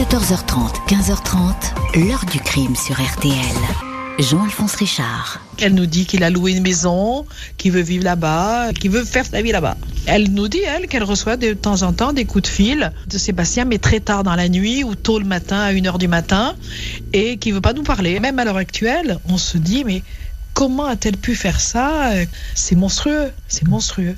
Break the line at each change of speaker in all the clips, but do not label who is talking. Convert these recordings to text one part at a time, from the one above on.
14h30, 15h30, l'heure du crime sur RTL. Jean-Alphonse Richard.
Elle nous dit qu'il a loué une maison, qu'il veut vivre là-bas, qu'il veut faire sa vie là-bas. Elle nous dit, elle, qu'elle reçoit de temps en temps des coups de fil de Sébastien, mais très tard dans la nuit ou tôt le matin, à 1h du matin, et qui veut pas nous parler. Même à l'heure actuelle, on se dit, mais comment a-t-elle pu faire ça? C'est monstrueux, c'est monstrueux.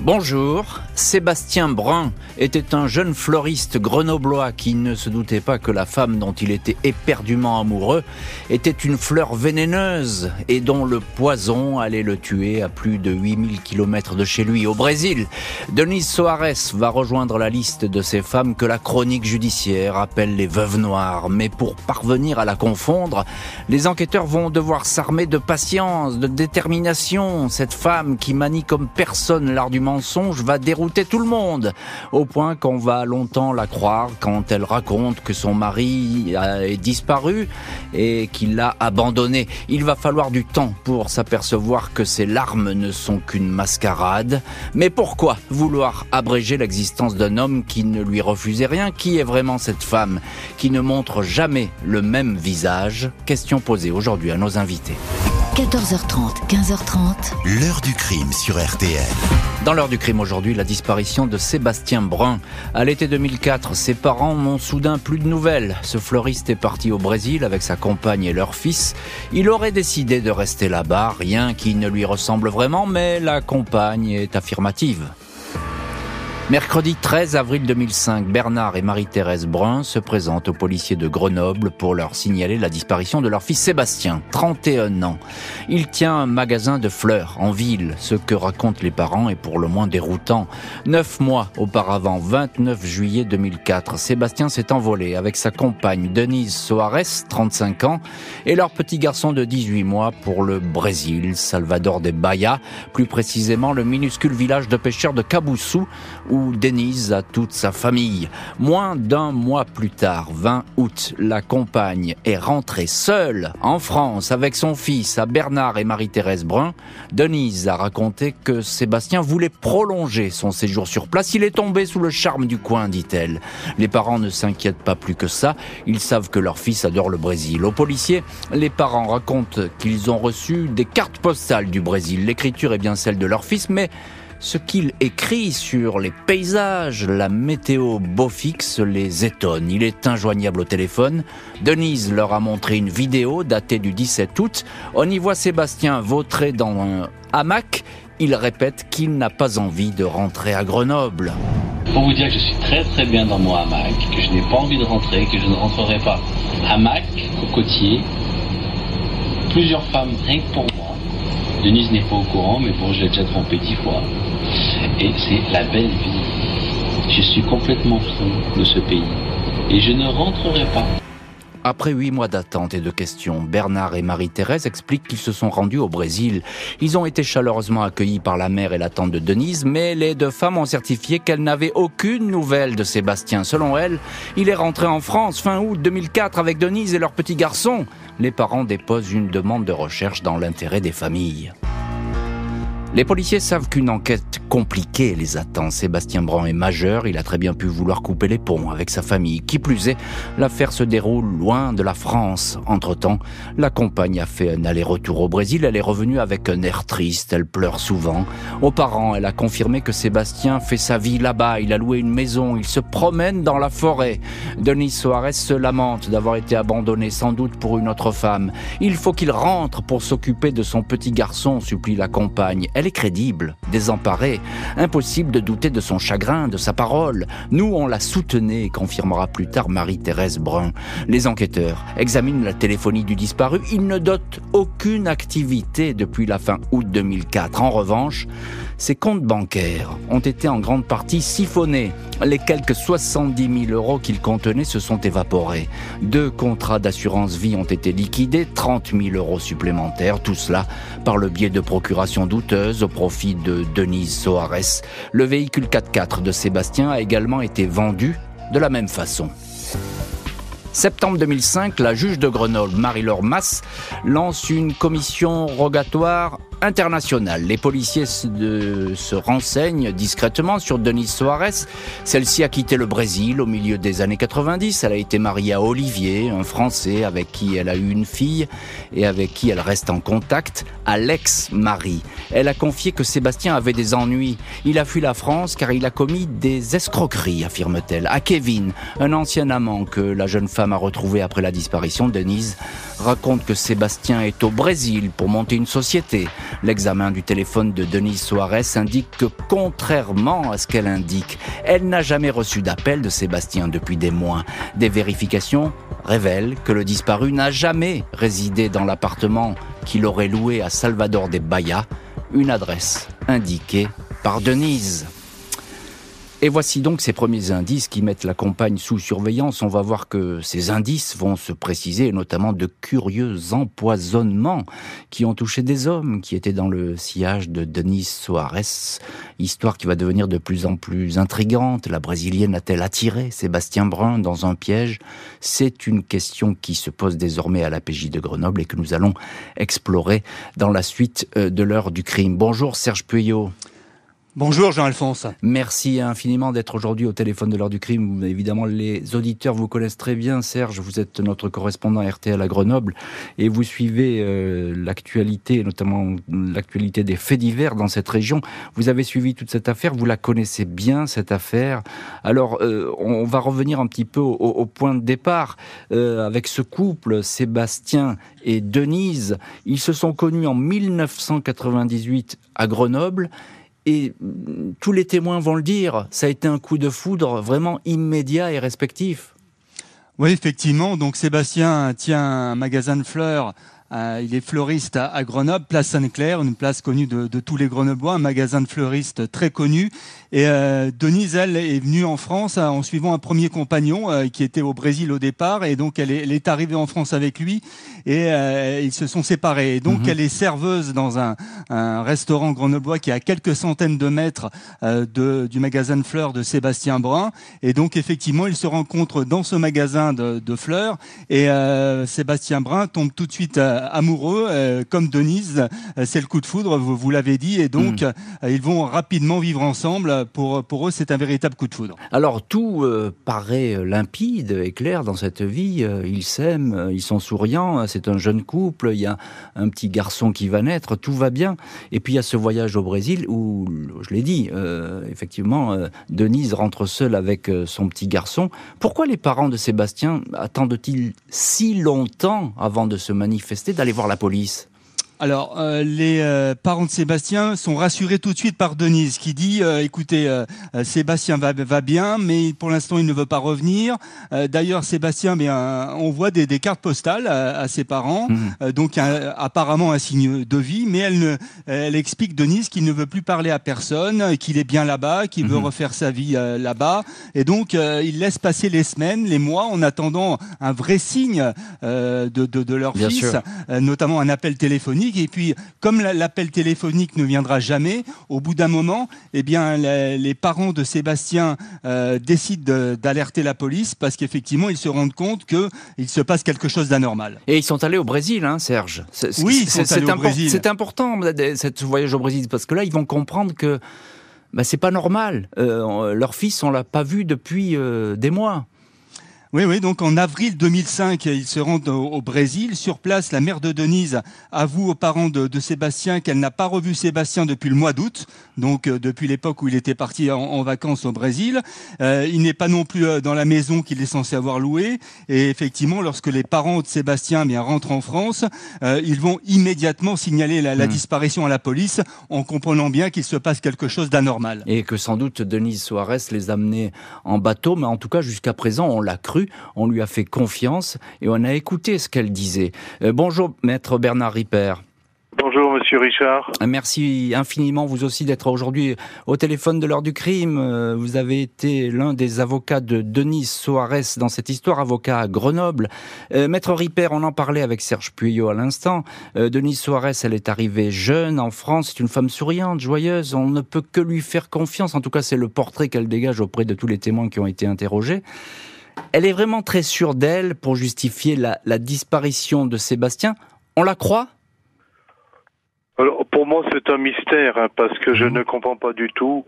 Bonjour, Sébastien Brun était un jeune floriste grenoblois qui ne se doutait pas que la femme dont il était éperdument amoureux était une fleur vénéneuse et dont le poison allait le tuer à plus de 8000 km de chez lui au Brésil. Denise Soares va rejoindre la liste de ces femmes que la chronique judiciaire appelle les veuves noires. Mais pour parvenir à la confondre, les enquêteurs vont devoir s'armer de patience, de détermination. Cette femme qui manie comme personne l'art du mensonge va tout le monde, au point qu'on va longtemps la croire quand elle raconte que son mari est disparu et qu'il l'a abandonnée. Il va falloir du temps pour s'apercevoir que ces larmes ne sont qu'une mascarade. Mais pourquoi vouloir abréger l'existence d'un homme qui ne lui refusait rien? Qui est vraiment cette femme qui ne montre jamais le même visage? Question posée aujourd'hui à nos invités.
14h30, 15h30.
L'heure du crime sur RTL.
Dans l'heure du crime aujourd'hui, la disparition de Sébastien Brun. À l'été 2004, ses parents n'ont soudain plus de nouvelles. Ce fleuriste est parti au Brésil avec sa compagne et leur fils. Il aurait décidé de rester là-bas, rien qui ne lui ressemble vraiment, mais la compagne est affirmative. Mercredi 13 avril 2005, Bernard et Marie-Thérèse Brun se présentent aux policiers de Grenoble pour leur signaler la disparition de leur fils Sébastien, 31 ans. Il tient un magasin de fleurs en ville. Ce que racontent les parents est pour le moins déroutant. Neuf mois auparavant, 29 juillet 2004, Sébastien s'est envolé avec sa compagne Denise Soares, 35 ans, et leur petit garçon de 18 mois pour le Brésil, Salvador de Bahia, plus précisément le minuscule village de pêcheurs de Caboussou, Denise a toute sa famille. Moins d'un mois plus tard, 20 août, la compagne est rentrée seule en France avec son fils à Bernard et Marie-Thérèse Brun. Denise a raconté que Sébastien voulait prolonger son séjour sur place. Il est tombé sous le charme du coin, dit-elle. Les parents ne s'inquiètent pas plus que ça. Ils savent que leur fils adore le Brésil. Aux policiers, les parents racontent qu'ils ont reçu des cartes postales du Brésil. L'écriture est bien celle de leur fils, mais ce qu'il écrit sur les paysages, la météo beau fixe les étonne. Il est injoignable au téléphone. Denise leur a montré une vidéo datée du 17 août. On y voit Sébastien vautrer dans un hamac. Il répète qu'il n'a pas envie de rentrer à Grenoble.
Pour vous dire que je suis très très bien dans mon hamac, que je n'ai pas envie de rentrer, que je ne rentrerai pas. Hamac, cocotier, plusieurs femmes rien que pour moi. Denise n'est pas au courant, mais bon, je l'ai déjà trompé dix fois. Et c'est la belle vie. Je suis complètement fou de ce pays. Et je ne rentrerai pas.
Après huit mois d'attente et de questions, Bernard et Marie-Thérèse expliquent qu'ils se sont rendus au Brésil. Ils ont été chaleureusement accueillis par la mère et la tante de Denise, mais les deux femmes ont certifié qu'elles n'avaient aucune nouvelle de Sébastien. Selon elles, il est rentré en France fin août 2004 avec Denise et leur petit garçon. Les parents déposent une demande de recherche dans l'intérêt des familles. Les policiers savent qu'une enquête compliquée les attend. Sébastien Brand est majeur, il a très bien pu vouloir couper les ponts avec sa famille. Qui plus est, l'affaire se déroule loin de la France. Entre-temps, la compagne a fait un aller-retour au Brésil, elle est revenue avec un air triste, elle pleure souvent. Aux parents, elle a confirmé que Sébastien fait sa vie là-bas, il a loué une maison, il se promène dans la forêt. Denis Soares se lamente d'avoir été abandonné sans doute pour une autre femme. Il faut qu'il rentre pour s'occuper de son petit garçon, supplie la compagne. Elle est crédible, désemparée, impossible de douter de son chagrin, de sa parole. Nous, on la soutenait, confirmera plus tard Marie-Thérèse Brun. Les enquêteurs examinent la téléphonie du disparu. Ils ne dotent aucune activité depuis la fin août 2004. En revanche, ses comptes bancaires ont été en grande partie siphonnés. Les quelques 70 000 euros qu'ils contenaient se sont évaporés. Deux contrats d'assurance vie ont été liquidés, 30 000 euros supplémentaires, tout cela par le biais de procurations douteuses au profit de Denise Soares. Le véhicule 4x4 de Sébastien a également été vendu de la même façon. Septembre 2005, la juge de Grenoble, Marie-Laure Masse, lance une commission rogatoire internationale. Les policiers se, se renseignent discrètement sur Denise Soares. Celle-ci a quitté le Brésil au milieu des années 90. Elle a été mariée à Olivier, un Français avec qui elle a eu une fille et avec qui elle reste en contact, Alex Marie. Elle a confié que Sébastien avait des ennuis. Il a fui la France car il a commis des escroqueries, affirme-t-elle, à Kevin, un ancien amant que la jeune femme a retrouvé après la disparition. Denise raconte que Sébastien est au Brésil pour monter une société. L'examen du téléphone de Denise Soares indique que contrairement à ce qu'elle indique, elle n'a jamais reçu d'appel de Sébastien depuis des mois. Des vérifications révèlent que le disparu n'a jamais résidé dans l'appartement qu'il aurait loué à Salvador de Bahia, une adresse indiquée par Denise. Et voici donc ces premiers indices qui mettent la compagne sous surveillance. On va voir que ces indices vont se préciser, notamment de curieux empoisonnements qui ont touché des hommes qui étaient dans le sillage de Denise Soares. Histoire qui va devenir de plus en plus intrigante. La brésilienne a-t-elle attiré Sébastien Brun dans un piège? C'est une question qui se pose désormais à la PJ de Grenoble et que nous allons explorer dans la suite euh, de l'heure du crime. Bonjour Serge Puyot.
Bonjour Jean-Alphonse.
Merci infiniment d'être aujourd'hui au téléphone de l'heure du crime. Évidemment, les auditeurs vous connaissent très bien. Serge, vous êtes notre correspondant RTL à Grenoble et vous suivez euh, l'actualité, notamment l'actualité des faits divers dans cette région. Vous avez suivi toute cette affaire, vous la connaissez bien, cette affaire. Alors, euh, on va revenir un petit peu au, point de départ euh, avec ce couple, Sébastien et Denise. Ils se sont connus en 1998 à Grenoble et tous les témoins vont le dire, ça a été un coup de foudre vraiment immédiat et respectif.
Oui, effectivement. Donc Sébastien tient un magasin de fleurs euh, il est fleuriste à, Grenoble, place Sainte-Claire, une place connue de, tous les Grenoblois, un magasin de fleuristes très connu. Et euh, Denise, elle, est venue en France en suivant un premier compagnon euh, qui était au Brésil au départ. Et donc, elle est, arrivée en France avec lui et ils se sont séparés. Et donc, mhm. elle est serveuse dans un, restaurant grenoblois qui est à quelques centaines de mètres du magasin de fleurs de Sébastien Brun. Et donc, effectivement, ils se rencontrent dans ce magasin de, de fleurs. Et Sébastien Brun tombe tout de suite amoureux, euh, comme Denise, euh, c'est le coup de foudre, vous, vous l'avez dit, et donc mm. euh, ils vont rapidement vivre ensemble. Pour, eux, c'est un véritable coup de foudre.
Alors tout paraît limpide et clair dans cette vie. ils s'aiment, ils sont souriants, c'est un jeune couple, il y a un petit garçon qui va naître, tout va bien. Et puis il y a ce voyage au Brésil où, je l'ai dit, effectivement, Denise rentre seule avec son petit garçon. Pourquoi les parents de Sébastien attendent-ils si longtemps avant de se manifester d'aller voir la police?
Alors, euh, les euh, parents de Sébastien sont rassurés tout de suite par Denise, qui dit euh, "Écoutez, Sébastien va, va, bien, mais pour l'instant, il ne veut pas revenir. D'ailleurs, Sébastien, mais on voit des, des, cartes postales à, ses parents, mmh. donc apparemment un signe de vie, mais elle, ne, elle explique Denise qu'il ne veut plus parler à personne, qu'il est bien là-bas, qu'il veut mmh. refaire sa vie là-bas, et donc il laisse passer les semaines, les mois, en attendant un vrai signe de, de, de, leur fils, notamment un appel téléphonique et puis, comme l'appel téléphonique ne viendra jamais, au bout d'un moment, eh bien, les, parents de Sébastien euh, décident d'alerter la police parce qu'effectivement, ils se rendent compte qu'il se passe quelque chose d'anormal.
Et ils sont allés au Brésil, hein, Serge.
Oui. C'est
important, ce voyage au Brésil, parce que là, ils vont comprendre que bah, c'est pas normal. Euh, leur fils, on l'a pas vu depuis euh, des mois.
Oui, oui, donc en avril 2005, ils se rendent au, Brésil. Sur place, la mère de Denise avoue aux parents de, de Sébastien qu'elle n'a pas revu Sébastien depuis le mois d'août, donc euh, depuis l'époque où il était parti en, vacances au Brésil. Euh, il n'est pas non plus euh, dans la maison qu'il est censé avoir louée. Et effectivement, lorsque les parents de Sébastien bien, rentrent en France, ils vont immédiatement signaler la, la hmm. disparition à la police en comprenant bien qu'il se passe quelque chose d'anormal.
Et que sans doute Denise Soares les amenait en bateau, mais en tout cas jusqu'à présent, on l'a cru on lui a fait confiance et on a écouté ce qu'elle disait. Euh, bonjour, maître Bernard Ripper.
Bonjour Monsieur Richard.
Merci infiniment vous aussi d'être aujourd'hui au téléphone de l'heure du crime. Euh, vous avez été l'un des avocats de Denise Soares dans cette histoire, avocat à Grenoble. Euh, Maître Ripper, on en parlait avec Serge Puyot à l'instant. Denise Soares, elle est arrivée jeune en France, c'est une femme souriante, joyeuse, on ne peut que lui faire confiance. En tout cas, c'est le portrait qu'elle dégage auprès de tous les témoins qui ont été interrogés. Elle est vraiment très sûre d'elle pour justifier la, disparition de Sébastien. On la croit?
Alors, pour moi, c'est un mystère, hein, parce que je
Mhm.
ne comprends pas du tout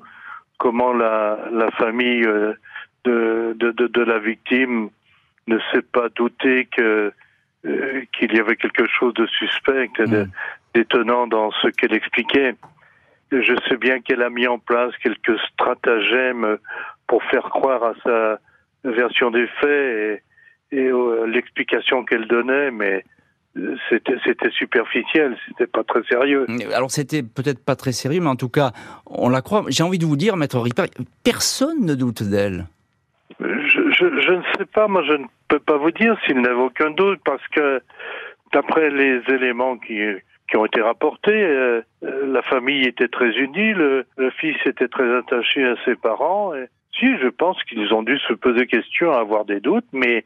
comment la, la famille euh, de, de, de, de la victime ne s'est pas douté que euh, qu'il y avait quelque chose de suspect,
Mm.
d'étonnant dans ce qu'elle expliquait. Je sais bien qu'elle a mis en place quelques stratagèmes pour faire croire à sa version des faits et, et euh, l'explication qu'elle donnait, mais euh, c'était c'était superficiel, c'était pas très sérieux.
Alors c'était peut-être pas très sérieux, mais en tout cas, on la croit. J'ai envie de vous dire, Maître Ripper, personne ne doute d'elle.
Je, je, je ne sais pas, moi je ne peux pas vous dire s'il n'avait aucun doute, parce que d'après les éléments qui, qui ont été rapportés, euh, euh, la famille était très unie, le, le fils était très attaché à ses parents. Et, si, je pense qu'ils ont dû se poser question, avoir des doutes, mais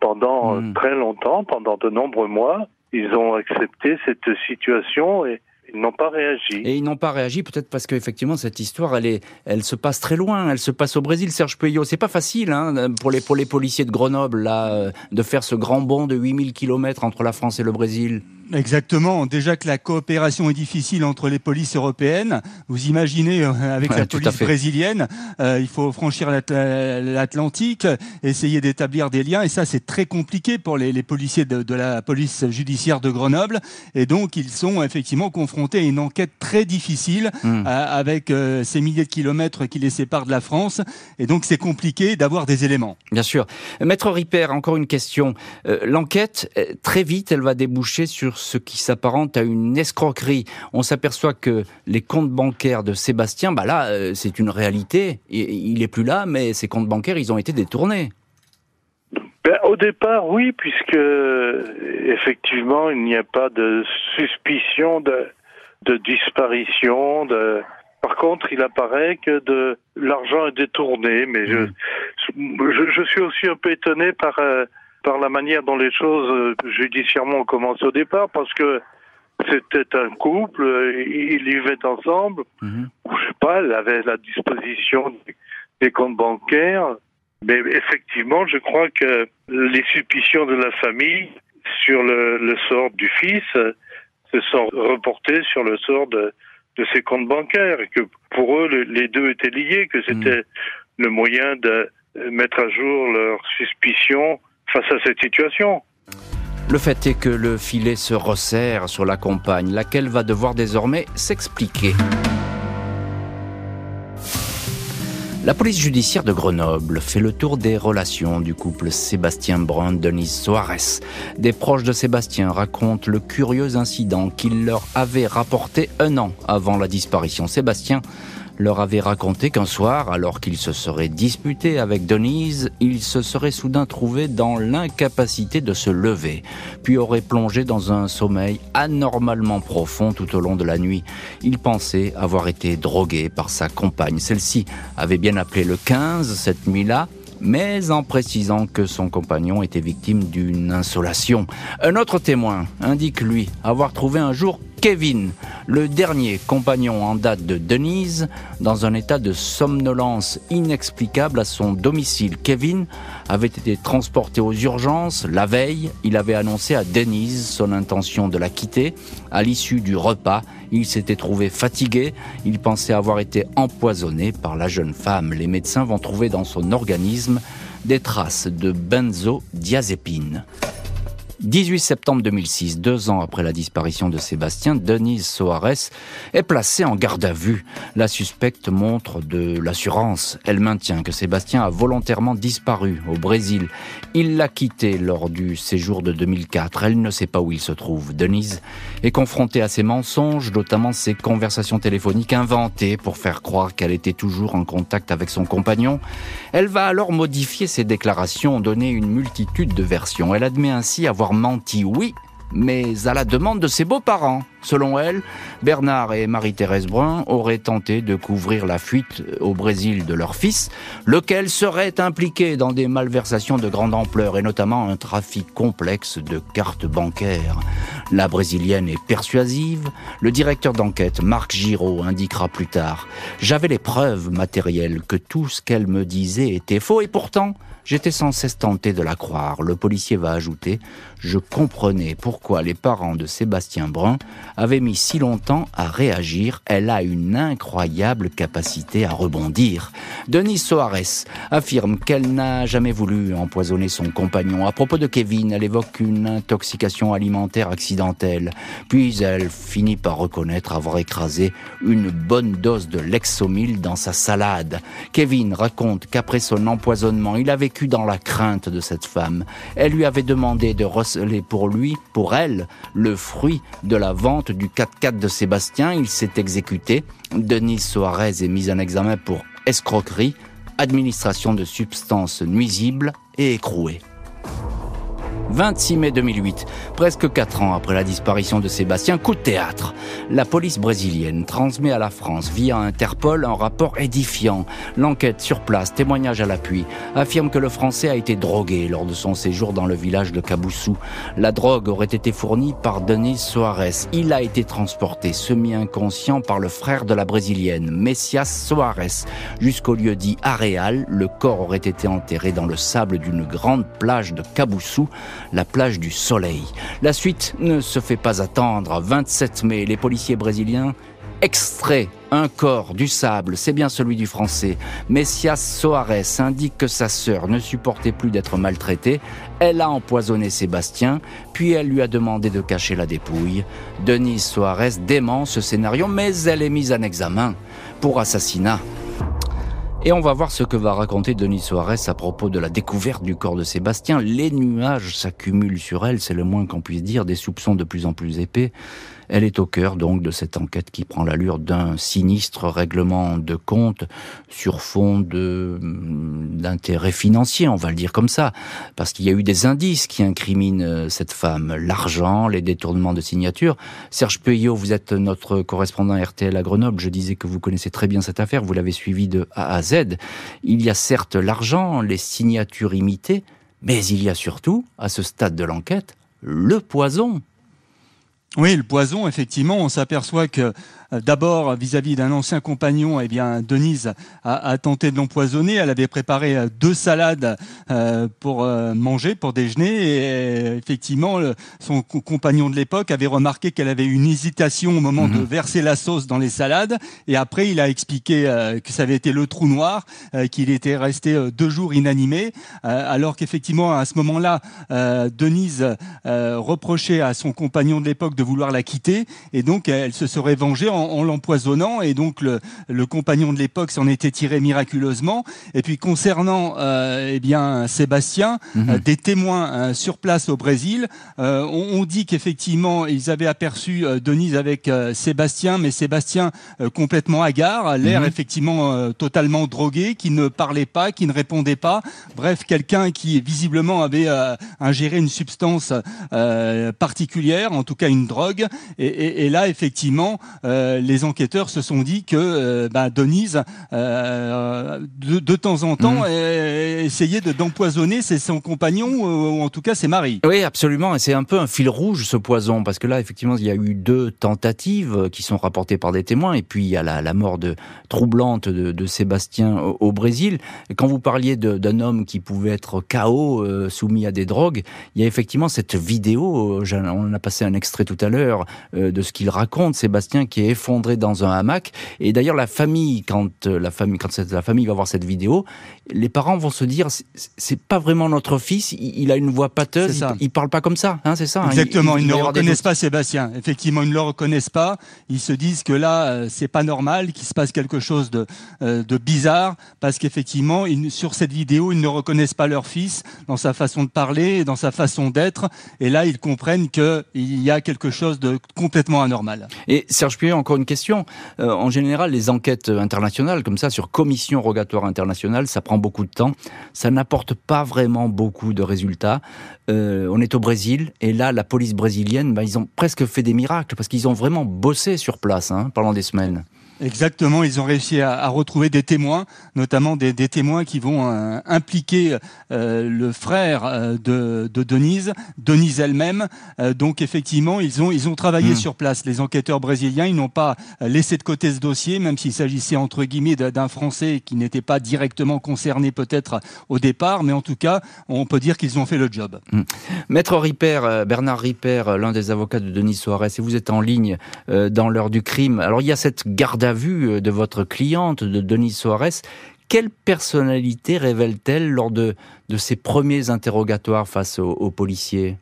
pendant euh,
Mm.
très longtemps, pendant de nombreux mois, ils ont accepté cette situation et ils n'ont pas réagi.
Et ils n'ont pas réagi, peut-être parce qu'effectivement, cette histoire, elle, est, elle se passe très loin. Elle se passe au Brésil, Serge Puyot. C'est pas facile hein, pour, les, pour les policiers de Grenoble là, euh, de faire ce grand bond de 8000 km entre la France et le Brésil.
Exactement. Déjà que la coopération est difficile entre les polices européennes, vous imaginez euh, avec
Ouais,
la police brésilienne, euh, il faut franchir l'At- l'Atlantique, essayer d'établir des liens, et ça c'est très compliqué pour les, les policiers de, de la police judiciaire de Grenoble, et donc ils sont effectivement confrontés à une enquête très difficile
Hmm.
euh, avec euh, ces milliers de kilomètres qui les séparent de la France, et donc c'est compliqué d'avoir des éléments.
Bien sûr. Maître Ripper, encore une question. Euh, L'enquête, euh, très vite, elle va déboucher sur ce qui s'apparente à une escroquerie. On s'aperçoit que les comptes bancaires de Sébastien, bah là, euh, c'est une réalité. Il est plus là, mais ces comptes bancaires, ils ont été détournés.
Ben, au départ, oui, puisque effectivement, il n'y a pas de suspicion de, de disparition. De... Par contre, il apparaît que de l'argent est détourné, mais je, je, je suis aussi un peu étonné par euh, par la manière dont les choses euh, judiciairement ont commencé au départ, parce que c'était un couple, euh, ils vivaient ensemble.
Mhm.
Je sais pas, elle avait la disposition des comptes bancaires. Mais effectivement, je crois que les suspicions de la famille sur le, le sort du fils euh, se sont reportées sur le sort de, de ses comptes bancaires et que pour eux, le- les deux étaient liés, que c'était le moyen de mettre à jour leurs suspicions face à cette situation.
Le fait est que le filet se resserre sur la compagne, laquelle va devoir désormais s'expliquer. La police judiciaire de Grenoble fait le tour des relations du couple Sébastien Brun-Denise Soares. Des proches de Sébastien racontent le curieux incident qu'il leur avait rapporté un an avant la disparition. Sébastien leur avait raconté qu'un soir, alors qu'il se serait disputé avec Denise, il se serait soudain trouvé dans l'incapacité de se lever, puis aurait plongé dans un sommeil anormalement profond tout au long de la nuit. Il pensait avoir été drogué par sa compagne. Celle-ci avait bien appelé le 15 cette nuit-là, mais en précisant que son compagnon était victime d'une insolation. Un autre témoin indique, lui, avoir trouvé un jour Kevin, le dernier compagnon en date de Denise, dans un état de somnolence inexplicable à son domicile. Kevin avait été transporté aux urgences. La veille, il avait annoncé à Denise son intention de la quitter. À l'issue du repas, il s'était trouvé fatigué. Il pensait avoir été empoisonné par la jeune femme. Les médecins vont trouver dans son organisme des traces de benzodiazépine. 18 septembre 2006, deux ans après la disparition de Sébastien, Denise Soares est placée en garde à vue. La suspecte montre de l'assurance. Elle maintient que Sébastien a volontairement disparu au Brésil. Il l'a quitté lors du séjour de 2004. Elle ne sait pas où il se trouve. Denise est confrontée à ses mensonges, notamment ses conversations téléphoniques inventées pour faire croire qu'elle était toujours en contact avec son compagnon. Elle va alors modifier ses déclarations, donner une multitude de versions. Elle admet ainsi avoir menti, oui, mais à la demande de ses beaux-parents. Selon elle, Bernard et Marie-Thérèse Brun auraient tenté de couvrir la fuite au Brésil de leur fils, lequel serait impliqué dans des malversations de grande ampleur et notamment un trafic complexe de cartes bancaires. La brésilienne est persuasive. Le directeur d'enquête, Marc Giraud, indiquera plus tard J'avais les preuves matérielles que tout ce qu'elle me disait était faux et pourtant, J'étais sans cesse tenté de la croire. Le policier va ajouter Je comprenais pourquoi les parents de Sébastien Brun avaient mis si longtemps à réagir. Elle a une incroyable capacité à rebondir. Denise Soares affirme qu'elle n'a jamais voulu empoisonner son compagnon. À propos de Kevin, elle évoque une intoxication alimentaire accidentelle. Puis elle finit par reconnaître avoir écrasé une bonne dose de Lexomil dans sa salade. Kevin raconte qu'après son empoisonnement, il avait dans la crainte de cette femme. Elle lui avait demandé de receler pour lui, pour elle, le fruit de la vente du 4x4 de Sébastien. Il s'est exécuté. Denise Soares est mise en examen pour escroquerie, administration de substances nuisibles et écrouée. 26 mai 2008, presque quatre ans après la disparition de Sébastien, coup de théâtre. La police brésilienne transmet à la France via Interpol un rapport édifiant. L'enquête sur place, témoignage à l'appui, affirme que le Français a été drogué lors de son séjour dans le village de Caboussou. La drogue aurait été fournie par Denis Soares. Il a été transporté semi-inconscient par le frère de la brésilienne, Messias Soares, jusqu'au lieu dit Areal. Le corps aurait été enterré dans le sable d'une grande plage de Caboussou la plage du Soleil. La suite ne se fait pas attendre. 27 mai, les policiers brésiliens extraient un corps du sable, c'est bien celui du français. Messias Soares indique que sa sœur ne supportait plus d'être maltraitée. Elle a empoisonné Sébastien, puis elle lui a demandé de cacher la dépouille. Denise Soares dément ce scénario, mais elle est mise en examen pour assassinat. Et on va voir ce que va raconter Denis Soares à propos de la découverte du corps de Sébastien. Les nuages s'accumulent sur elle, c'est le moins qu'on puisse dire, des soupçons de plus en plus épais. Elle est au cœur donc de cette enquête qui prend l'allure d'un sinistre règlement de compte sur fond de mm, d'intérêt financier, on va le dire comme ça, parce qu'il y a eu des indices qui incriminent euh, cette femme, l'argent, les détournements de signatures. Serge Peuillot, vous êtes notre correspondant RTL à Grenoble. Je disais que vous connaissez très bien cette affaire, vous l'avez suivie de A à Z. Il y a certes l'argent, les signatures imitées, mais il y a surtout, à ce stade de l'enquête, le poison.
Oui, le poison, effectivement, on s'aperçoit que d'abord, vis-à-vis d'un ancien compagnon, eh bien, Denise a, tenté de l'empoisonner. Elle avait préparé euh, deux salades euh, pour manger, pour déjeuner. Et effectivement, son compagnon de l'époque avait remarqué qu'elle avait une hésitation au moment de mhm. verser la sauce dans les salades. Et après, il a expliqué que ça avait été le trou noir, qu'il était resté deux jours inanimé, alors qu'effectivement, à ce moment-là, Denise reprochait à son compagnon de l'époque de vouloir la quitter. Et donc, elle se serait vengée en, l'empoisonnant et donc le, le compagnon de l'époque s'en était tiré miraculeusement. Et puis concernant euh, eh bien Sébastien, mhm. euh, des témoins euh, sur place au Brésil euh, ont, dit qu'effectivement ils avaient aperçu Denise avec Sébastien, mais Sébastien complètement hagard, l'air mhm. effectivement totalement drogué, qui ne parlait pas, qui ne répondait pas. Bref, quelqu'un qui visiblement avait ingéré une substance particulière, en tout cas une drogue. Et, et, et là, effectivement, euh, les enquêteurs se sont dit que euh, bah, Denise, euh, de, temps en temps, mm. essayait d'empoisonner son compagnon ou en tout cas ses maris.
Oui, absolument. Et c'est un peu un fil rouge ce poison parce que là, effectivement, il y a eu deux tentatives qui sont rapportées par des témoins et puis il y a la, mort de troublante de, Sébastien au, Brésil. Et quand vous parliez d'un homme qui pouvait être KO, soumis à des drogues, il y a effectivement cette vidéo. On a passé un extrait tout à l'heure de ce qu'il raconte, Sébastien, qui est dans un hamac. Et d'ailleurs, la famille, quand euh, la famille, quand la famille va voir cette vidéo, les parents vont se dire, c'est pas vraiment notre fils. Il, a une voix pâteuse. Il, il, parle pas comme ça, hein, c'est ça.
Hein. Exactement. ils, ne reconnaissent pas Sébastien. Effectivement, ils ne le reconnaissent pas. Ils se disent que là, euh, c'est pas normal, qu'il se passe quelque chose de, euh, de bizarre, parce qu'effectivement, sur cette vidéo, ils ne reconnaissent pas leur fils dans sa façon de parler, dans sa façon d'être. Et là, ils comprennent qu'il y a quelque chose de complètement anormal.
Et Serge Puyet, encore une question. Euh, en général, les enquêtes internationales, comme ça, sur commission rogatoire internationale, ça prend beaucoup de temps. Ça n'apporte pas vraiment beaucoup de résultats. Euh, on est au Brésil, et là, la police brésilienne, bah, ils ont presque fait des miracles, parce qu'ils ont vraiment bossé sur place hein, pendant des semaines.
Exactement, ils ont réussi à, retrouver des témoins, notamment des, témoins qui vont euh, impliquer euh, le frère euh, de, Denise, Denise elle-même. donc effectivement, ils ont ils ont travaillé hmm. sur place. Les enquêteurs brésiliens, ils n'ont pas laissé de côté ce dossier, même s'il s'agissait entre guillemets d'un Français qui n'était pas directement concerné peut-être au départ, mais en tout cas, on peut dire qu'ils ont fait le job. Hmm.
Maître Ripper, Bernard Ripper, l'un des avocats de Denise Soares, et vous êtes en ligne dans l'heure du crime. Alors il y a cette garde à vue euh, de votre cliente, de Denise Soares, quelle personnalité révèle-t-elle lors de, de ses premiers interrogatoires face aux, policiers?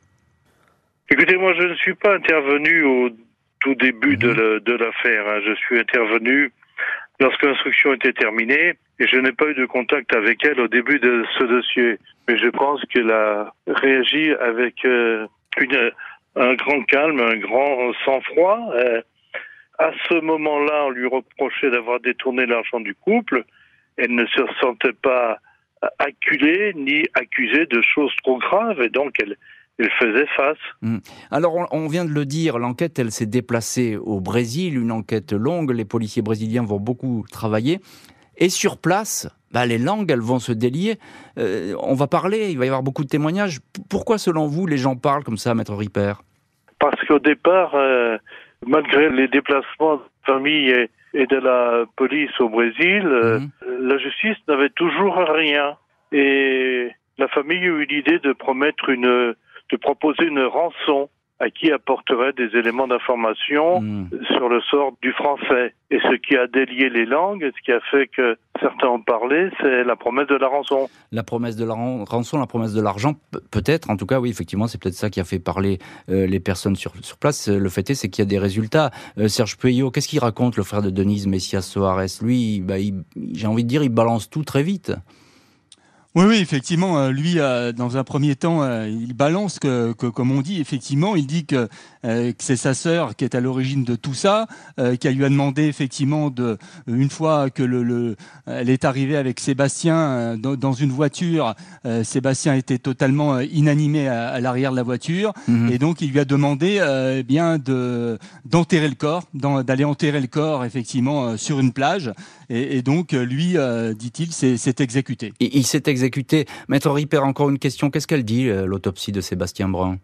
Écoutez, moi je ne suis pas intervenu au tout début de mhm. l'affaire. Hein. Je suis intervenu lorsque l'instruction était terminée et je n'ai pas eu de contact avec elle au début de ce dossier. Mais je pense qu'elle a réagi avec euh, une, un grand calme, un grand sang-froid. Euh, à ce moment-là, on lui reprochait d'avoir détourné l'argent du couple. Elle ne se sentait pas acculée ni accusée de choses trop graves et donc elle, elle faisait face.
Hmm. Alors, on, vient de le dire, l'enquête, elle s'est déplacée au Brésil, une enquête longue. Les policiers brésiliens vont beaucoup travailler. Et sur place, bah, les langues, elles vont se délier. Euh, on va parler, il va y avoir beaucoup de témoignages. Pourquoi, selon vous, les gens parlent comme ça, Maître Ripper?
Parce qu'au départ, euh, malgré les déplacements de famille et, de la police au Brésil, euh, mhm. la justice n'avait toujours rien. Et la famille a eu l'idée de promettre une, de proposer une rançon à qui apporterait des éléments d'information hmm. sur le sort du français. Et ce qui a délié les langues, ce qui a fait que certains ont parlé, c'est la promesse de la rançon.
La promesse de la rançon, la promesse de l'argent, peut-être, en tout cas, oui, effectivement, c'est peut-être ça qui a fait parler euh, les personnes sur, sur place. Le fait est, c'est qu'il y a des résultats. Euh, Serge Puyot, qu'est-ce qu'il raconte, le frère de Denise Messias Soares Lui, bah, j'ai envie de dire, il balance tout très vite.
Oui, oui, effectivement, euh, lui, euh, dans un premier temps, euh, il balance que, que, comme on dit, effectivement, il dit que, que c'est sa sœur qui est à l'origine de tout ça, qui lui a demandé effectivement de, une fois que le, le elle est arrivée avec Sébastien dans, une voiture, Sébastien était totalement inanimé à, l'arrière de la voiture, mhm. et donc il lui a demandé eh bien de d'enterrer le corps, d'aller enterrer le corps effectivement sur une plage, et, et donc lui, dit-il, s'est exécuté.
il s'est exécuté. Maître Ripper, encore une question. Qu'est-ce qu'elle dit, euh, l'autopsie de Sébastien Brun?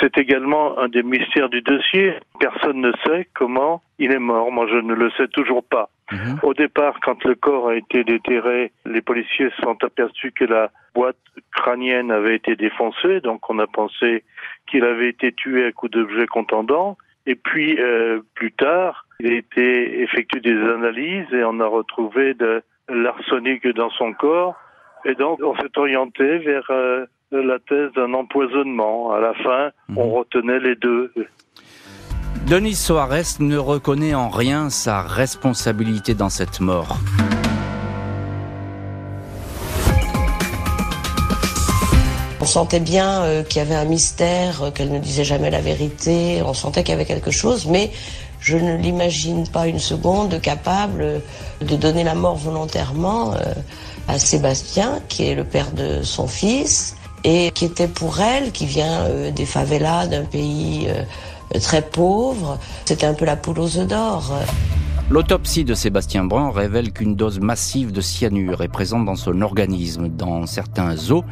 C'est également un des mystères du dossier. Personne ne sait comment il est mort. Moi, je ne le sais toujours pas. Mhm. Au départ, quand le corps a été déterré, les policiers se sont aperçus que la boîte crânienne avait été défoncée, donc on a pensé qu'il avait été tué à coups d'objets contendants. Et puis, euh, plus tard, il a été effectué des analyses et on a retrouvé de l'arsenic dans son corps et donc, on s'est orienté vers euh, la thèse d'un empoisonnement. À la fin, on mhm. retenait les deux.
Denis Soares ne reconnaît en rien sa responsabilité dans cette mort.
On sentait bien euh, qu'il y avait un mystère, euh, qu'elle ne disait jamais la vérité, on sentait qu'il y avait quelque chose, mais je ne l'imagine pas une seconde capable de donner la mort volontairement à Sébastien, qui est le père de son fils, et qui était pour elle, qui vient euh, des favelas, d'un pays euh, très pauvre, c'était un peu la poule aux œufs d'or.
L'autopsie de Sébastien Brun révèle qu'une dose massive de cyanure est présente dans son organisme, dans certains os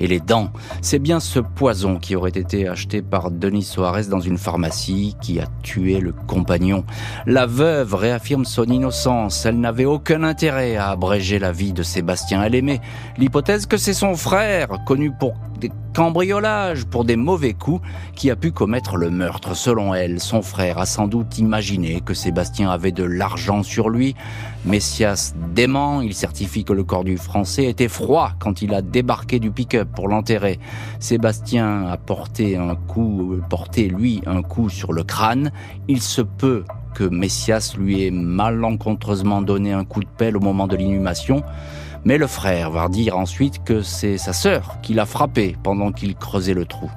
et les dents. C'est bien ce poison qui aurait été acheté par Denis Soares dans une pharmacie qui a tué le compagnon. La veuve réaffirme son innocence. Elle n'avait aucun intérêt à abréger la vie de Sébastien. Elle aimait l'hypothèse que c'est son frère, connu pour des cambriolages, pour des mauvais coups, qui a pu commettre le meurtre. Selon elle, son frère a sans doute imaginé que Sébastien avait de l'argent sur lui. Messias dément, il certifie que le corps du Français était froid quand il a débarqué du pick-up pour l'enterrer. Sébastien a porté un coup, porté lui un coup sur le crâne. Il se peut que Messias lui ait malencontreusement donné un coup de pelle au moment de l'inhumation. Mais le frère va dire ensuite que c'est sa sœur qui l'a frappé pendant qu'il creusait le trou.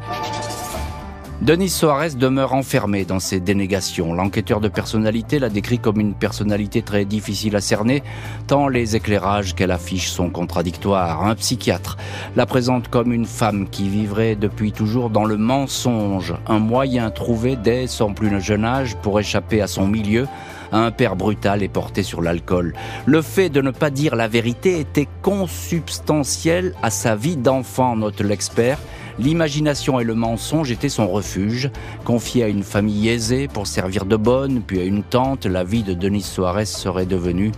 Denis Soares demeure enfermé dans ses dénégations. L'enquêteur de personnalité la décrit comme une personnalité très difficile à cerner, tant les éclairages qu'elle affiche sont contradictoires. Un psychiatre la présente comme une femme qui vivrait depuis toujours dans le mensonge, un moyen trouvé dès son plus jeune âge pour échapper à son milieu, un père brutal et porté sur l'alcool. Le fait de ne pas dire la vérité était consubstantiel à sa vie d'enfant, note l'expert. L'imagination et le mensonge étaient son refuge. Confié à une famille aisée pour servir de bonne, puis à une tante, la vie de Denis Soares serait devenue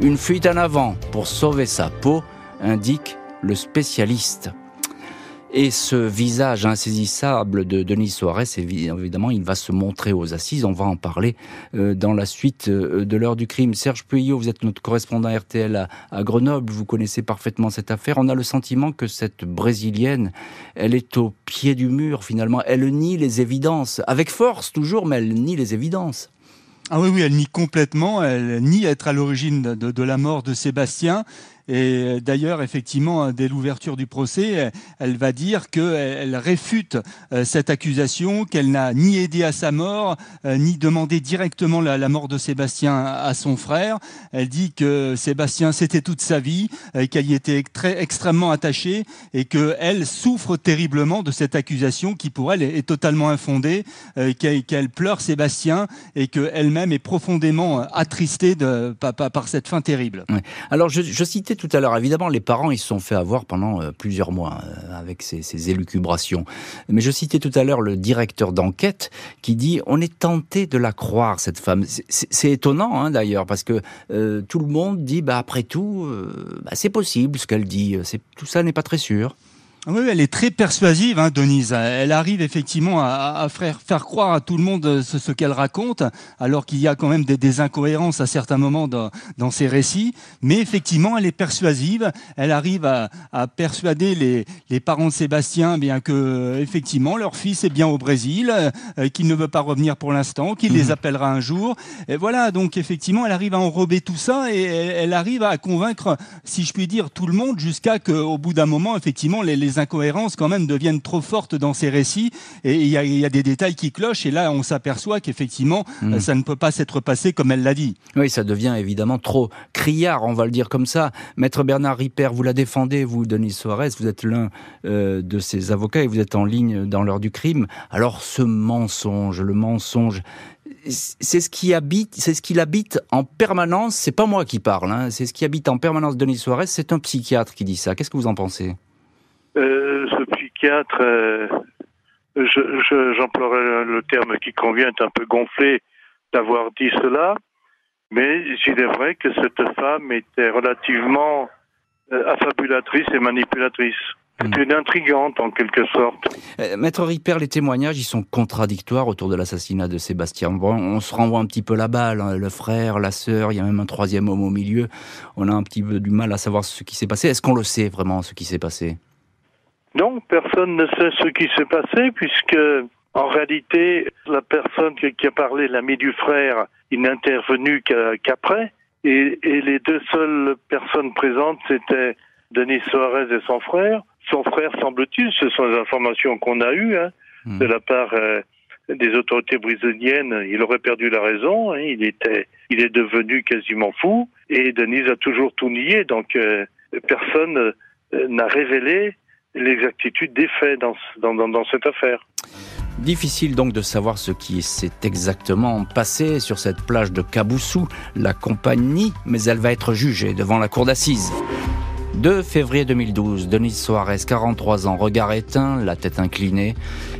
une fuite en avant pour sauver sa peau, indique le spécialiste. Et ce visage insaisissable de Denis Soares, évidemment, il va se montrer aux assises. On va en parler euh, dans la suite euh, de l'heure du crime. Serge Puyot, vous êtes notre correspondant RTL à, Grenoble. Vous connaissez parfaitement cette affaire. On a le sentiment que cette Brésilienne, elle est au pied du mur, finalement. Elle nie les évidences. Avec force, toujours, mais elle nie les évidences.
Ah oui, oui, elle nie complètement, elle nie être à l'origine de, la mort de Sébastien. Et d'ailleurs, effectivement, dès l'ouverture du procès, elle va dire qu'elle réfute euh, cette accusation, qu'elle n'a ni aidé à sa mort, euh, ni demandé directement la, mort de Sébastien à son frère. Elle dit que Sébastien, c'était toute sa vie, euh, qu'elle y était extrêmement attachée et qu'elle souffre terriblement de cette accusation qui, pour elle, est, totalement infondée, qu'elle pleure Sébastien et qu'elle-même est profondément attristée par, cette fin terrible.
Alors, je, je citais tout à l'heure, évidemment, les parents, ils se sont fait avoir pendant euh, plusieurs mois euh, avec ces, élucubrations. Mais je citais tout à l'heure le directeur d'enquête qui dit on est tenté de la croire, cette femme. C'est étonnant, hein, d'ailleurs, parce que euh, tout le monde dit bah, après tout, bah, c'est possible ce qu'elle dit. Tout ça n'est pas très sûr.
Oui, elle est très persuasive, hein, Denise. Elle arrive effectivement à, faire, faire, croire à tout le monde ce, qu'elle raconte, alors qu'il y a quand même des, incohérences à certains moments dans, dans, ses récits. Mais effectivement, elle est persuasive. Elle arrive à, persuader les, les, parents de Sébastien, bien que effectivement leur fils est bien au Brésil, euh, qu'il ne veut pas revenir pour l'instant, qu'il les mhm. appellera un jour. Et voilà, donc effectivement, elle arrive à enrober tout ça et elle, arrive à convaincre, si je puis dire, tout le monde, jusqu'à qu'au bout d'un moment, effectivement, les incohérences quand même deviennent trop fortes dans ces récits et il y a, des détails qui clochent et là on s'aperçoit qu'effectivement hmm. ça ne peut pas s'être passé comme elle l'a dit.
Oui, ça devient évidemment trop criard, on va le dire comme ça. Maître Bernard Ripper, vous la défendez, vous, Denis Soares, vous êtes l'un euh, de ces avocats et vous êtes en ligne dans l'heure du crime. Alors ce mensonge, le mensonge, c'est ce qui habite, c'est ce qui l'habite en permanence. C'est pas moi qui parle, hein, c'est ce qui habite en permanence Denis Soares. C'est un psychiatre qui dit ça. Qu'est-ce que vous en pensez?
Euh, ce psychiatre, euh, j'emploierai le terme qui convient, est un peu gonflé d'avoir dit cela, mais il est vrai que cette femme était relativement euh, affabulatrice et manipulatrice. Hmm. une intrigante en quelque sorte.
Maître Ripper, les témoignages, ils sont contradictoires autour de l'assassinat de Sébastien Brun. On se renvoie un petit peu la balle, hein. le frère, la sœur, il y a même un troisième homme au milieu. On a un petit peu du mal à savoir ce qui s'est passé. Est-ce qu'on le sait vraiment, ce qui s'est passé?
Non, personne ne sait ce qui s'est passé puisque en réalité, la personne qui a parlé, l'ami du frère, il n'est intervenu qu'après. Et, les deux seules personnes présentes, c'était Denis Soares et son frère. Son frère, semble-t-il, ce sont les informations qu'on a eues hein, hmm. de la part euh, des autorités brésiliennes. Il aurait perdu la raison. Hein, il était, il est devenu quasiment fou. Et Denis a toujours tout nié. Donc euh, personne euh, n'a révélé l'exactitude des faits dans, dans, dans, cette affaire.
Difficile donc de savoir ce qui s'est exactement passé sur cette plage de Caboussou. La compagnie, mais elle va être jugée devant la cour d'assises. 2 février 2012, Denise Soares, 43 ans, regard éteint, la tête inclinée,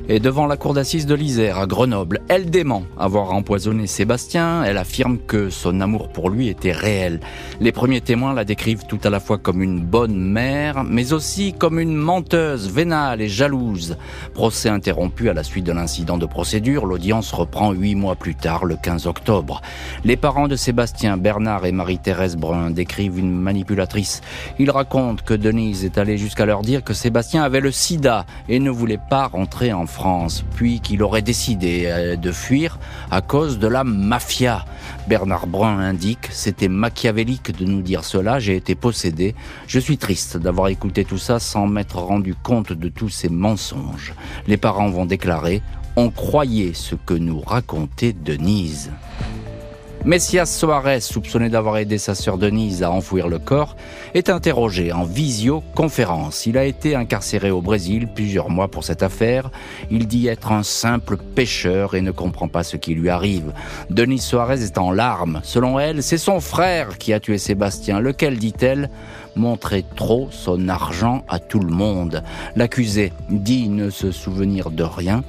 est devant la cour d'assises de l'Isère à Grenoble. Elle dément avoir empoisonné Sébastien, elle affirme que son amour pour lui était réel. Les premiers témoins la décrivent tout à la fois comme une bonne mère, mais aussi comme une menteuse, vénale et jalouse. Procès interrompu à la suite de l'incident de procédure, l'audience reprend huit mois plus tard, le 15 octobre. Les parents de Sébastien, Bernard et Marie-Thérèse Brun décrivent une manipulatrice. Raconte que Denise est allée jusqu'à leur dire que Sébastien avait le sida et ne voulait pas rentrer en France, puis qu'il aurait décidé euh, de fuir à cause de la mafia. Bernard Brun indique, c'était machiavélique de nous dire cela, j'ai été possédé. Je suis triste d'avoir écouté tout ça sans m'être rendu compte de tous ces mensonges. Les parents vont déclarer, on croyait ce que nous racontait Denise. Messias Soares, soupçonné d'avoir aidé sa sœur Denise à enfouir le corps, est interrogé en visioconférence. Il a été incarcéré au Brésil plusieurs mois pour cette affaire. Il dit être un simple pêcheur et ne comprend pas ce qui lui arrive. Denise Soares est en larmes. Selon elle, c'est son frère qui a tué Sébastien, lequel, dit-elle, montrait trop son argent à tout le monde. L'accusé dit ne se souvenir de rien.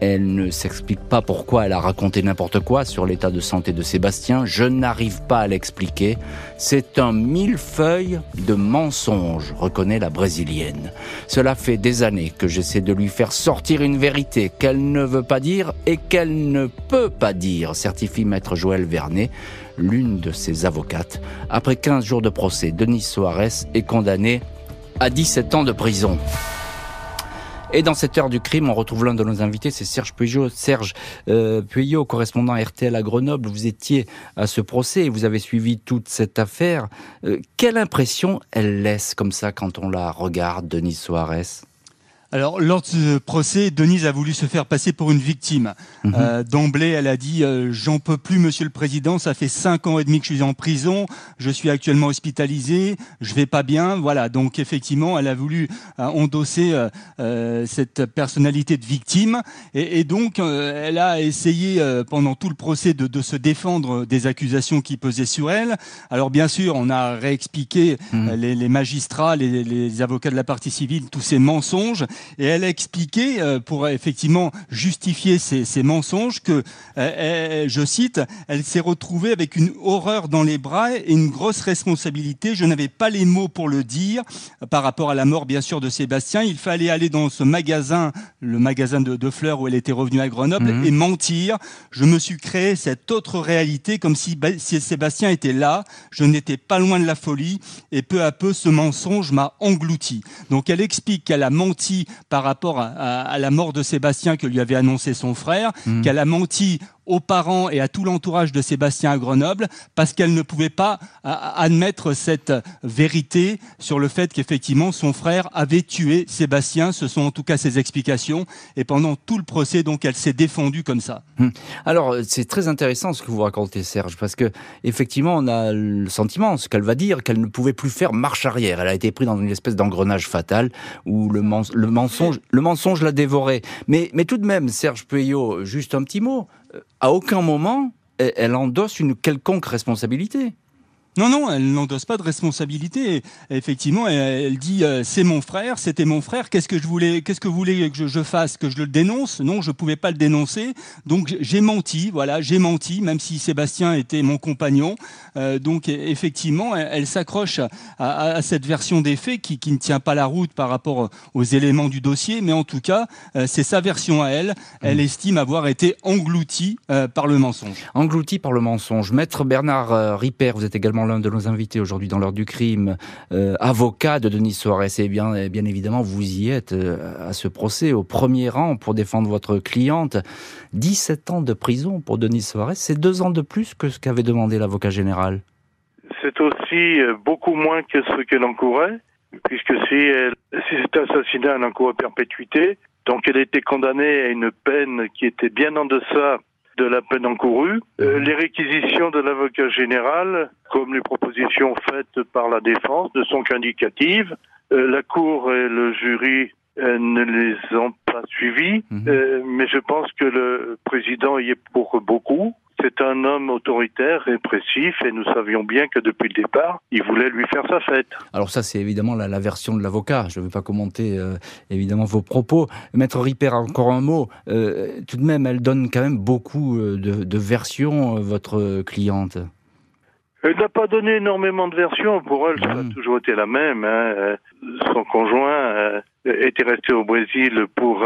Elle ne s'explique pas pourquoi elle a raconté n'importe quoi sur l'état de santé de Sébastien. Je n'arrive pas à l'expliquer. C'est un millefeuille de mensonges, reconnaît la brésilienne. Cela fait des années que j'essaie de lui faire sortir une vérité qu'elle ne veut pas dire et qu'elle ne peut pas dire, certifie maître Joël Vernet, l'une de ses avocates. Après 15 jours de procès, Denis Soares est condamné à 17 ans de prison. Et dans cette heure du crime, on retrouve l'un de nos invités, c'est Serge Puyot. Serge euh, Puyot, correspondant RTL à Grenoble, vous étiez à ce procès et vous avez suivi toute cette affaire. Euh, quelle impression elle laisse comme ça quand on la regarde, Denis Soares
alors, lors de ce procès, Denise a voulu se faire passer pour une victime. Mhm. Euh, D'emblée, elle a dit euh, J'en peux plus, monsieur le président, ça fait cinq ans et demi que je suis en prison, je suis actuellement hospitalisé, je vais pas bien. Voilà, donc effectivement, elle a voulu euh, endosser cette personnalité de victime. Et, et donc, elle a essayé pendant tout le procès de, de, se défendre des accusations qui pesaient sur elle. Alors, bien sûr, on a réexpliqué, mhm. les, les, magistrats, les, les avocats de la partie civile, tous ces mensonges. Et elle a expliqué, euh, pour effectivement justifier ces, ces mensonges, que, euh, je cite, elle s'est retrouvée avec une horreur dans les bras et une grosse responsabilité. Je n'avais pas les mots pour le dire par rapport à la mort, bien sûr, de Sébastien. Il fallait aller dans ce magasin, le magasin de, de fleurs où elle était revenue à Grenoble, mhm. et mentir. Je me suis créé cette autre réalité comme si, si Sébastien était là. Je n'étais pas loin de la folie et peu à peu, ce mensonge m'a englouti. Donc elle explique qu'elle a menti par rapport à, la mort de Sébastien que lui avait annoncé son frère, mmh. qu'elle a menti aux parents et à tout l'entourage de Sébastien à Grenoble parce qu'elle ne pouvait pas admettre cette vérité sur le fait qu'effectivement son frère avait tué Sébastien. Ce sont en tout cas ses explications. Et pendant tout le procès, donc, elle s'est défendue comme ça.
Hum. Alors, c'est très intéressant ce que vous racontez, Serge, parce que effectivement, on a le sentiment, ce qu'elle va dire, qu'elle ne pouvait plus faire marche arrière. Elle a été prise dans une espèce d'engrenage fatal où le, mensonge, le mensonge l'a dévoré. Mais, mais tout de même, Serge Puyot, juste un petit mot à aucun moment, elle endosse une quelconque responsabilité.
Non, non, elle n'endosse pas de responsabilité. effectivement, elle, dit euh, c'est mon frère, c'était mon frère. Qu'est-ce que je voulais, qu'est-ce que vous voulez que je, fasse, que je le dénonce? Non, je pouvais pas le dénoncer. Donc j'ai menti, voilà, j'ai menti, même si Sébastien était mon compagnon. Euh, donc effectivement, elle, s'accroche à, cette version des faits qui, ne tient pas la route par rapport aux éléments du dossier, mais en tout cas, euh, c'est sa version à elle. Elle mmh. estime avoir été engloutie par le mensonge.
Engloutie par le mensonge. Maître Bernard Ripper, vous êtes également l'un de nos invités aujourd'hui dans l'heure du crime, euh, avocat de Denis Soares. Et bien, bien évidemment, vous y êtes euh, à ce procès au premier rang pour défendre votre cliente. 17 ans de prison pour Denis Soares, c'est deux ans de plus que ce qu'avait demandé l'avocat général.
C'est aussi euh, beaucoup moins que ce qu'elle encourait, puisque si, si cet assassinat, elle encourt à perpétuité. Donc elle a été condamnée à une peine qui était bien en deçà de la peine encourue. Euh, mhm. les réquisitions de l'avocat général, comme les propositions faites par la défense, ne sont qu'indicatives. Euh, la Cour et le jury euh, ne les ont pas suivies, mhm. mais je pense que le président y est pour beaucoup. C'est un homme autoritaire, répressif, et nous savions bien que depuis le départ, il voulait lui faire sa fête.
Alors ça, c'est évidemment la, version de l'avocat. Je ne vais pas commenter euh, évidemment vos propos. Maître Ripper, encore un mot. Euh, tout de même, elle donne quand même beaucoup euh, de, versions, votre cliente.
Elle n'a pas donné énormément de versions. Pour elle, ça a mmh. toujours été la même. Hein. Son conjoint était resté au Brésil pour,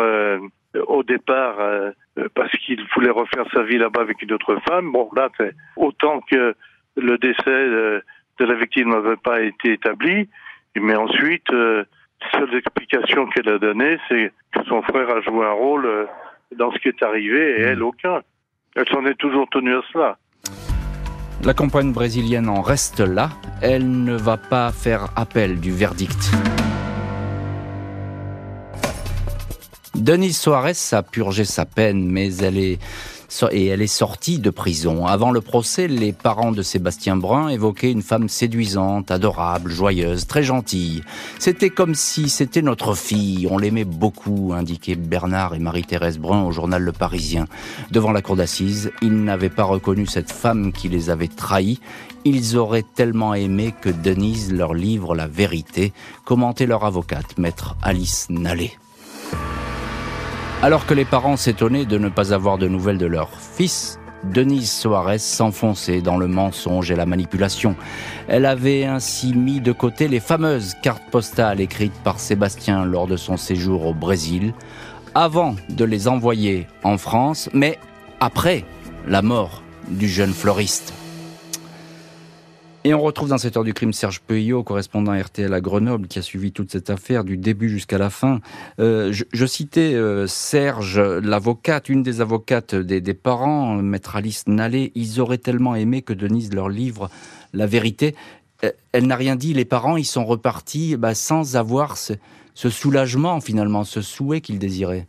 au départ, euh, parce qu'il voulait refaire sa vie là-bas avec une autre femme. Bon, là, c'est autant que le décès euh, de la victime n'avait pas été établi, mais ensuite, euh, seule explication qu'elle a donnée, c'est que son frère a joué un rôle dans ce qui est arrivé et elle aucun. Elle s'en est toujours tenue à cela.
La campagne brésilienne en reste là. Elle ne va pas faire appel du verdict. Denise Soares a purgé sa peine, mais elle est et elle est sortie de prison. Avant le procès, les parents de Sébastien Brun évoquaient une femme séduisante, adorable, joyeuse, très gentille. C'était comme si c'était notre fille, on l'aimait beaucoup, indiquaient Bernard et Marie-Thérèse Brun au journal Le Parisien. Devant la cour d'assises, ils n'avaient pas reconnu cette femme qui les avait trahis. Ils auraient tellement aimé que Denise leur livre la vérité, commentait leur avocate, maître Alice Nallet. Alors que les parents s'étonnaient de ne pas avoir de nouvelles de leur fils, Denise Soares s'enfonçait dans le mensonge et la manipulation. Elle avait ainsi mis de côté les fameuses cartes postales écrites par Sébastien lors de son séjour au Brésil, avant de les envoyer en France, mais après la mort du jeune fleuriste. Et on retrouve dans cette heure du crime Serge Peuillot, correspondant RTL à Grenoble, qui a suivi toute cette affaire du début jusqu'à la fin. Euh, je, citais euh, Serge, l'avocate, une des avocates des, parents, maître Alice Nallet. Ils auraient tellement aimé que Denise leur livre la vérité. Euh, elle n'a rien dit. Les parents, ils sont repartis bah, sans avoir ce soulagement finalement, ce souhait qu'ils désiraient.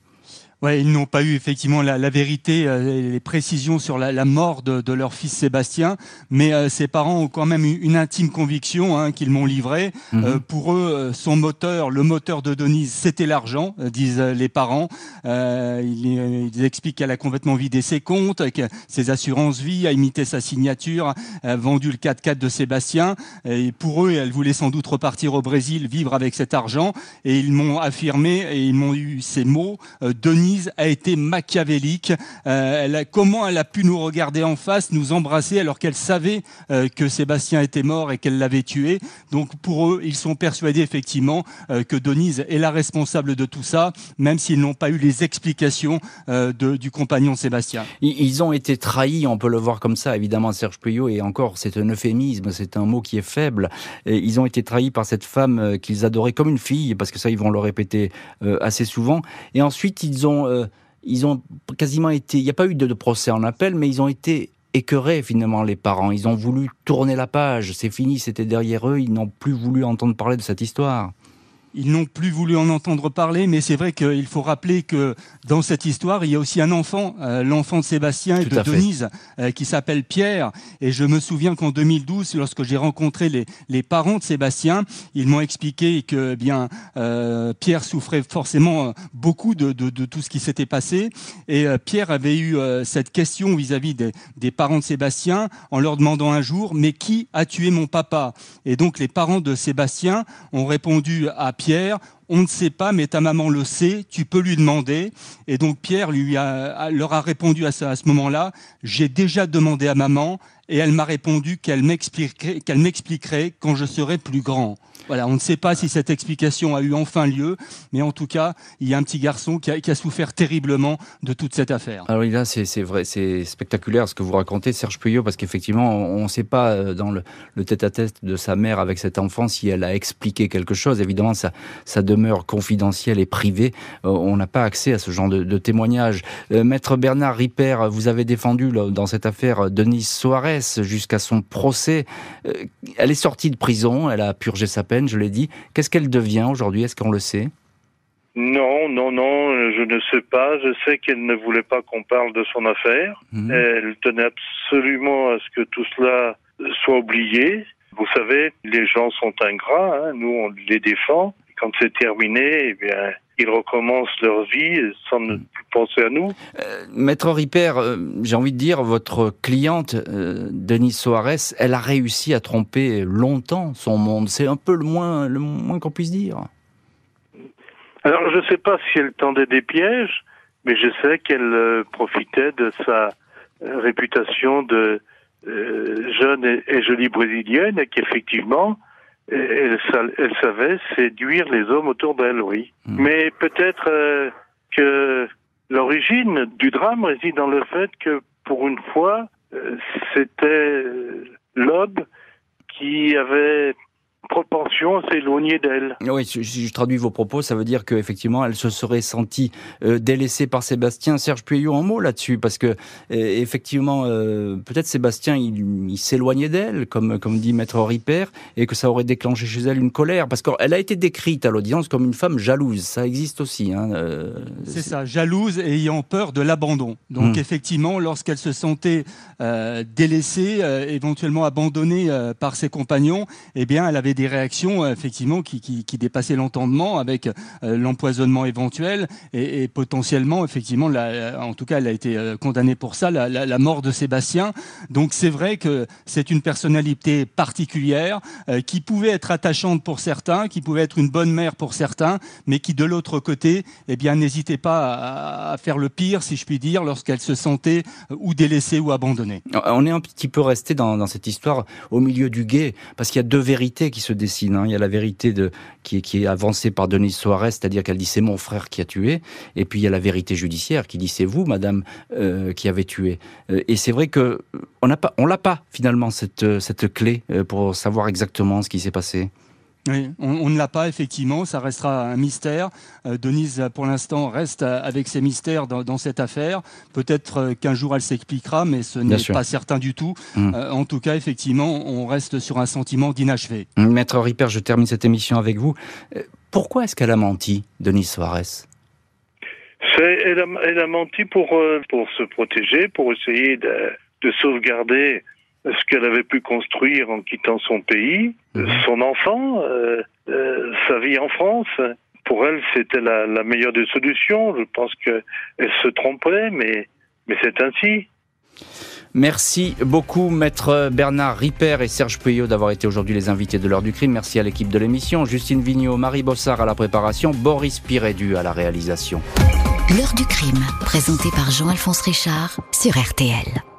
Ouais, ils n'ont pas eu effectivement la, la vérité, euh, les précisions sur la, la mort de, de, leur fils Sébastien, mais euh, ses parents ont quand même une, intime conviction hein, qu'ils m'ont livré. Mhm. Euh, pour eux, son moteur, le moteur de Denise, c'était l'argent, disent les parents. Ils, ils, expliquent qu'elle a complètement vidé ses comptes, que ses assurances vie, a imité sa signature, a vendu le 4x4 de Sébastien. Et pour eux, elle voulait sans doute repartir au Brésil, vivre avec cet argent. Et ils m'ont affirmé et ils m'ont eu ces mots Denise a été machiavélique. Euh, elle comment elle a pu nous regarder en face, nous embrasser alors qu'elle savait euh, que Sébastien était mort et qu'elle l'avait tué? Donc pour eux, ils sont persuadés effectivement euh, que Denise est la responsable de tout ça, même s'ils n'ont pas eu les explications du compagnon Sébastien.
Ils ont été trahis, on peut le voir comme ça, évidemment, Serge Puyot, et encore, c'est un euphémisme, c'est un mot qui est faible. Ils ont été trahis par cette femme qu'ils adoraient comme une fille, parce que ça, ils vont le répéter assez souvent. Et ensuite, ils ont euh, ils ont quasiment été. Il n'y a pas eu de, procès en appel, mais ils ont été écœurés finalement les parents. Ils ont voulu tourner la page. C'est fini, c'était derrière eux. Ils n'ont plus voulu entendre parler de cette histoire.
Ils n'ont plus voulu en entendre parler, mais c'est vrai qu'il faut rappeler que dans cette histoire, il y a aussi un enfant, euh, l'enfant de Sébastien et de Denise, euh, qui s'appelle Pierre. Et je me souviens qu'en 2012, lorsque j'ai rencontré les, les, parents de Sébastien, ils m'ont expliqué que eh bien euh, Pierre souffrait forcément beaucoup de, de, de tout ce qui s'était passé. Et Pierre avait eu cette question vis-à-vis des, des parents de Sébastien en leur demandant un jour, mais qui a tué mon papa? Et donc les parents de Sébastien ont répondu à Pierre, Pierre, on ne sait pas, mais ta maman le sait, tu peux lui demander. Et donc Pierre lui a, leur a répondu à, à ce moment-là, j'ai déjà demandé à maman et elle m'a répondu qu'elle m'expliquerait, quand je serai plus grand. Voilà, on ne sait pas si cette explication a eu enfin lieu, mais en tout cas, il y a un petit garçon qui a, souffert terriblement de toute cette affaire.
Alors là, c'est vrai, c'est spectaculaire ce que vous racontez, Serge Puyot, parce qu'effectivement, on ne sait pas euh, dans le tête-à-tête de sa mère avec cet enfant si elle a expliqué quelque chose. Évidemment, ça, ça demeure confidentiel et privé. Euh, on n'a pas accès à ce genre de, de témoignages. Euh, Maître Bernard Ripper, vous avez défendu dans cette affaire Denise Soares jusqu'à son procès. Elle est sortie de prison, elle a purgé sa peine je l'ai dit. Qu'est-ce qu'elle devient aujourd'hui? Est-ce qu'on le sait?
Non, non, non, je ne sais pas. Je sais qu'elle ne voulait pas qu'on parle de son affaire. Mhm. Elle tenait absolument à ce que tout cela soit oublié. Vous savez, les gens sont ingrats, hein. nous on les défend. Quand c'est terminé, eh bien, ils recommencent leur vie sans ne plus penser à nous.
Euh, Maître Ripper, euh, j'ai envie de dire, votre cliente, euh, Denise Soares, elle a réussi à tromper longtemps son monde. C'est un peu le moins, le moins qu'on puisse dire.
Alors, je ne sais pas si elle tendait des pièges, mais je sais qu'elle profitait de sa réputation de jeune et, et, jolie brésilienne et qu'effectivement, elle, elle, savait séduire les hommes autour d'elle, oui. Hmm. Mais peut-être euh, que l'origine du drame réside dans le fait que, pour une fois, euh, c'était l'homme qui avait propension à s'éloigner d'elle.
Oui, si je traduis vos propos, ça veut dire qu'effectivement, elle se serait sentie euh, délaissée par Sébastien. Serge Pueyo en mot là-dessus, parce que euh, effectivement, euh, peut-être Sébastien, il, s'éloignait d'elle, comme, comme dit Maître Ripper, et que ça aurait déclenché chez elle une colère, parce qu'elle a été décrite à l'audience comme une femme jalouse. Ça existe aussi. Hein,
c'est ça, jalouse et ayant peur de l'abandon. Donc hmm. effectivement, lorsqu'elle se sentait délaissée, éventuellement abandonnée par ses compagnons, eh bien, elle avait des réactions euh, effectivement qui, dépassaient l'entendement avec euh, l'empoisonnement éventuel et, potentiellement effectivement, la, en tout cas, elle a été euh, condamnée pour ça, la, mort de Sébastien. Donc c'est vrai que c'est une personnalité particulière qui pouvait être attachante pour certains, qui pouvait être une bonne mère pour certains, mais qui de l'autre côté, eh bien, n'hésitait pas à, à, faire le pire, si je puis dire, lorsqu'elle se sentait ou délaissée ou abandonnée.
On est un petit peu resté dans, dans cette histoire au milieu du guet, parce qu'il y a deux vérités qui se dessine. Hein. Il y a la vérité de, qui, est, avancée par Denise Soares, c'est-à-dire qu'elle dit c'est mon frère qui a tué, et puis il y a la vérité judiciaire qui dit c'est vous, madame, euh, qui avez tué. Euh, et c'est vrai que on n'a pas, on pas finalement cette cette clé euh, pour savoir exactement ce qui s'est passé.
Oui, on, ne l'a pas effectivement, ça restera un mystère. Euh, Denise, pour l'instant, reste avec ses mystères dans, cette affaire. Peut-être euh, qu'un jour elle s'expliquera, mais ce n'est pas certain du tout. Mm. Euh, en tout cas, effectivement, on reste sur un sentiment d'inachevé.
Maître Ripper, je termine cette émission avec vous. Pourquoi est-ce qu'elle a menti, Denise Soares
elle a, elle a, menti pour, pour se protéger, pour essayer de, de sauvegarder ce qu'elle avait pu construire en quittant son pays, mhm. son enfant, euh, euh, sa vie en France. Pour elle, c'était la, meilleure des solutions. Je pense qu'elle se trompait, mais, mais c'est ainsi.
Merci beaucoup, maître Bernard Ripper et Serge Puyot d'avoir été aujourd'hui les invités de l'heure du crime. Merci à l'équipe de l'émission, Justine Vignot, Marie Bossard à la préparation, Boris Pirédu à la réalisation.
L'heure du crime, présenté par Jean-Alphonse Richard sur RTL.